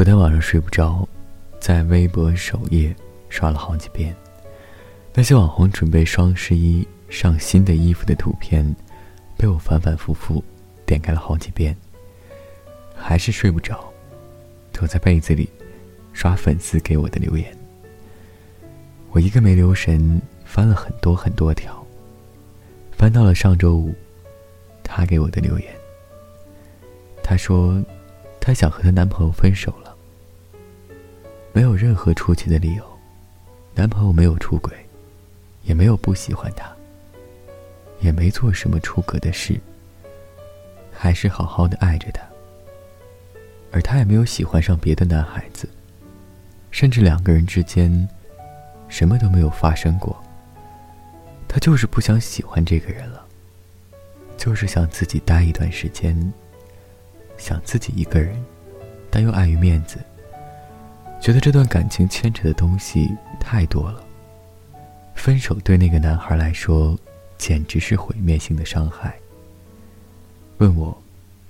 昨天晚上睡不着，在微博首页刷了好几遍，那些网红准备双十一上新的衣服的图片，被我反反复复点开了好几遍，还是睡不着，躲在被子里刷粉丝给我的留言。我一个没留神翻了很多很多条，翻到了上周五，他给我的留言。他说。她想和她男朋友分手了，没有任何出奇的理由，男朋友没有出轨，也没有不喜欢她，也没做什么出格的事，还是好好的爱着她。而她也没有喜欢上别的男孩子，甚至两个人之间什么都没有发生过。她就是不想喜欢这个人了，就是想自己待一段时间。想自己一个人，但又碍于面子，觉得这段感情牵扯的东西太多了。分手对那个男孩来说，简直是毁灭性的伤害。问我，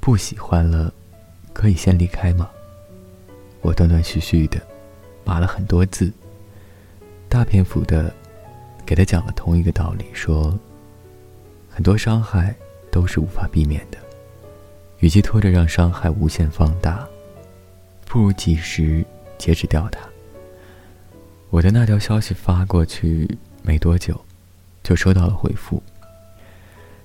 不喜欢了，可以先离开吗？我断断续续的，码了很多字，大篇幅的，给他讲了同一个道理，说，很多伤害都是无法避免的。与其拖着让伤害无限放大，不如及时截止掉它。我的那条消息发过去没多久，就收到了回复。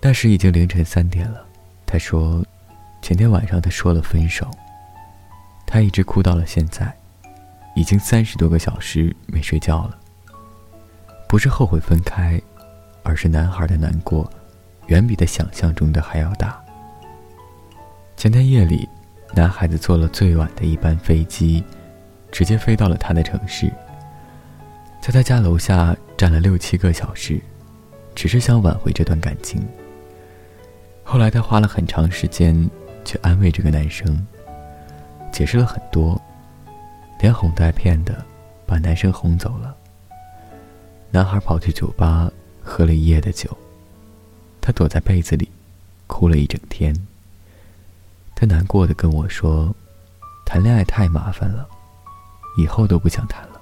那时已经凌晨三点了。他说，前天晚上他说了分手，他一直哭到了现在，已经三十多个小时没睡觉了。不是后悔分开，而是男孩的难过，远比他想象中的还要大。前天夜里，男孩子坐了最晚的一班飞机，直接飞到了他的城市。在他家楼下站了六七个小时，只是想挽回这段感情。后来他花了很长时间去安慰这个男生，解释了很多，连哄带骗的把男生哄走了。男孩跑去酒吧喝了一夜的酒，他躲在被子里，哭了一整天。他难过的跟我说：“谈恋爱太麻烦了，以后都不想谈了。”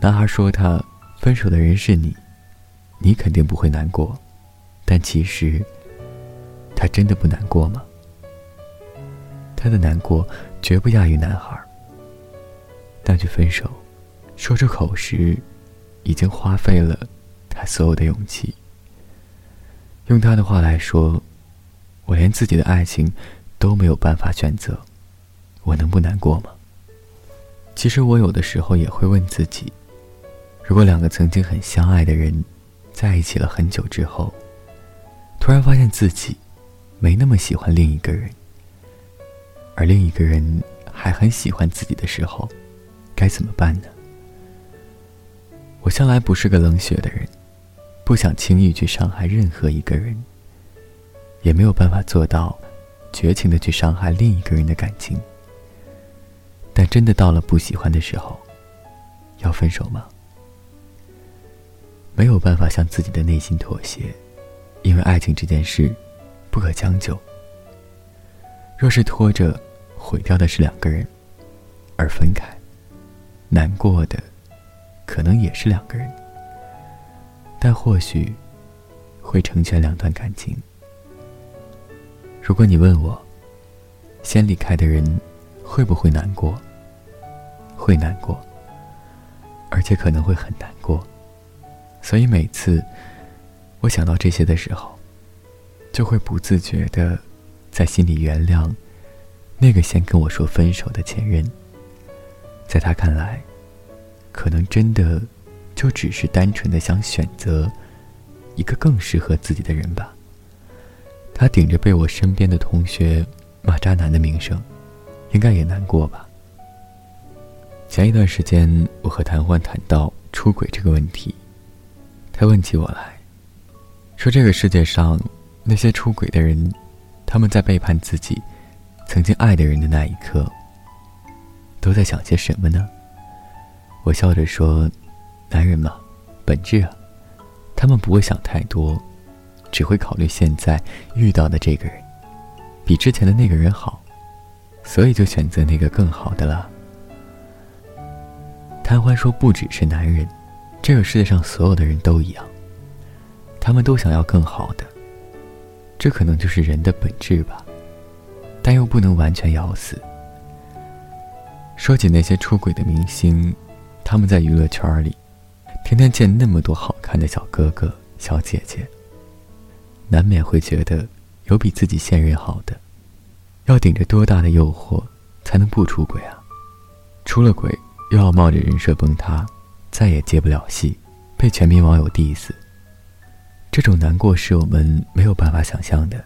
男孩说：“他分手的人是你，你肯定不会难过，但其实他真的不难过吗？他的难过绝不亚于男孩。那句分手，说出口时，已经花费了他所有的勇气。用他的话来说。”我连自己的爱情都没有办法选择，我能不难过吗？其实我有的时候也会问自己：如果两个曾经很相爱的人在一起了很久之后，突然发现自己没那么喜欢另一个人，而另一个人还很喜欢自己的时候，该怎么办呢？我向来不是个冷血的人，不想轻易去伤害任何一个人。也没有办法做到绝情的去伤害另一个人的感情，但真的到了不喜欢的时候，要分手吗？没有办法向自己的内心妥协，因为爱情这件事不可将就。若是拖着，毁掉的是两个人，而分开，难过的可能也是两个人，但或许会成全两段感情。如果你问我，先离开的人会不会难过？会难过，而且可能会很难过。所以每次我想到这些的时候，就会不自觉的在心里原谅那个先跟我说分手的前任。在他看来，可能真的就只是单纯的想选择一个更适合自己的人吧。他顶着被我身边的同学骂渣男的名声，应该也难过吧。前一段时间，我和谭欢谈到出轨这个问题，他问起我来，说这个世界上那些出轨的人，他们在背叛自己曾经爱的人的那一刻，都在想些什么呢？我笑着说：“男人嘛，本质啊，他们不会想太多。”只会考虑现在遇到的这个人，比之前的那个人好，所以就选择那个更好的了。贪欢说：“不只是男人，这个世界上所有的人都一样，他们都想要更好的。这可能就是人的本质吧，但又不能完全咬死。”说起那些出轨的明星，他们在娱乐圈里，天天见那么多好看的小哥哥、小姐姐，难免会觉得有比自己现任好的。要顶着多大的诱惑才能不出轨啊？出了轨又要冒着人设崩塌，再也接不了戏，被全民网友 diss。这种难过是我们没有办法想象的。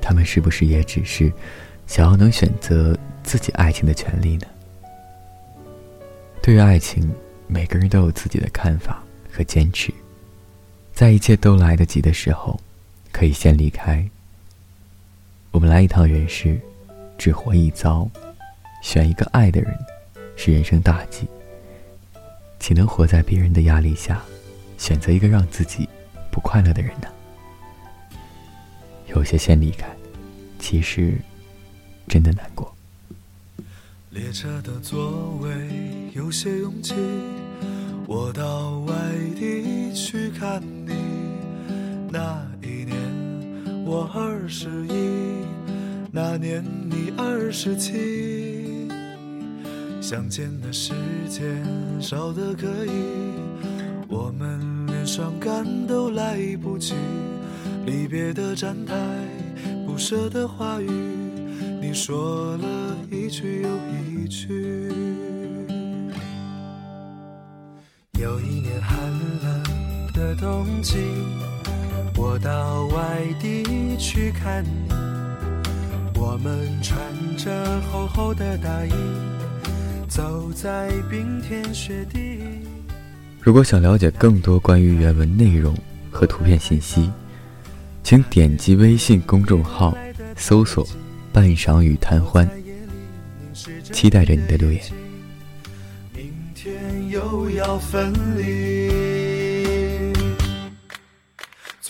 他们是不是也只是想要能选择自己爱情的权利呢？对于爱情，每个人都有自己的看法和坚持。在一切都来得及的时候，可以先离开。我们来一趟人世，只活一遭，选一个爱的人，是人生大忌。岂能活在别人的压力下，选择一个让自己不快乐的人呢？有些先离开，其实真的难过。列车的座位有些拥挤，我到外地去看你。我二十一。那年你二十七，相见的时间少得可以，我们连伤感都来不及。离别的站台，不舍的话语，你说了一句又一句。有一年寒冷的冬季，我到外地去看你。我们穿着厚厚的大衣，走在冰天雪地。如果想了解更多关于原文内容和图片信息，请点击微信公众号搜索“半晌与贪欢”，期待着你的留言。明天又要分离，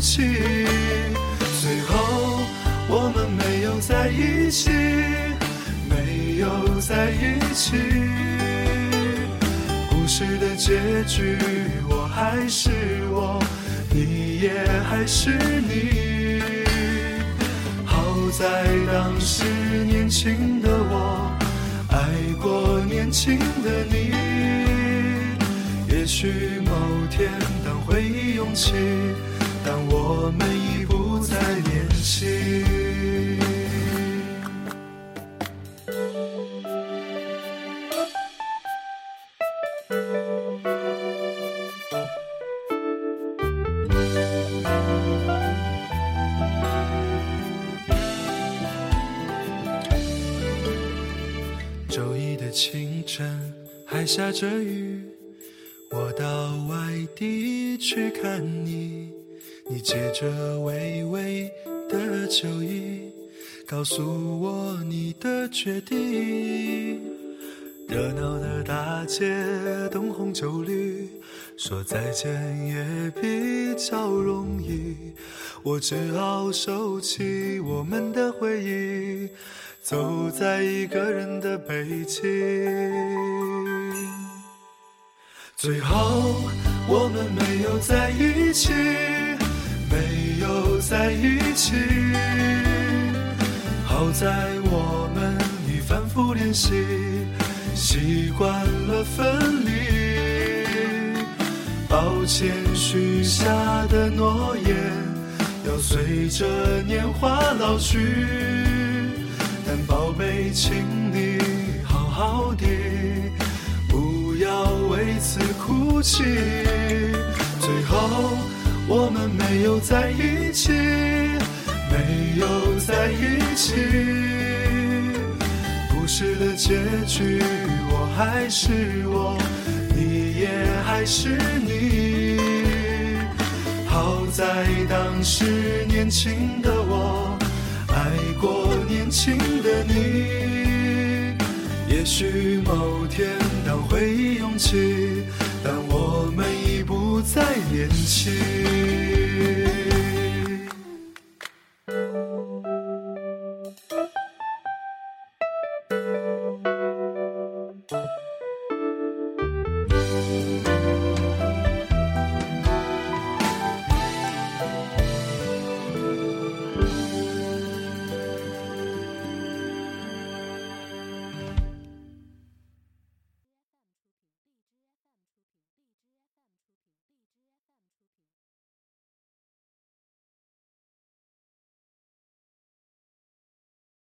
起。最后。我们没有在一起，没有在一起。故事的结局，我还是我，你也还是你。好在当时年轻的我，爱过年轻的你。也许某天当回忆涌起，当我们已不再年轻。周一的清晨还下着雨，我到外地去看你，你借着微微的酒意，告诉我你的决定。热闹的大街，灯红酒绿，说再见也比较容易，我只好收起我们的回忆。走在一个人的北京，最后我们没有在一起，没有在一起。好在我们已反复练习，习惯了分离。抱歉许下的诺言，要随着年华老去。但宝贝，请你好好的，不要为此哭泣。最后，我们没有在一起，没有在一起。故事的结局，我还是我，你也还是你。好在当时年轻的我，爱过年轻的你。也许某天当回忆涌起，当我们已不再年轻。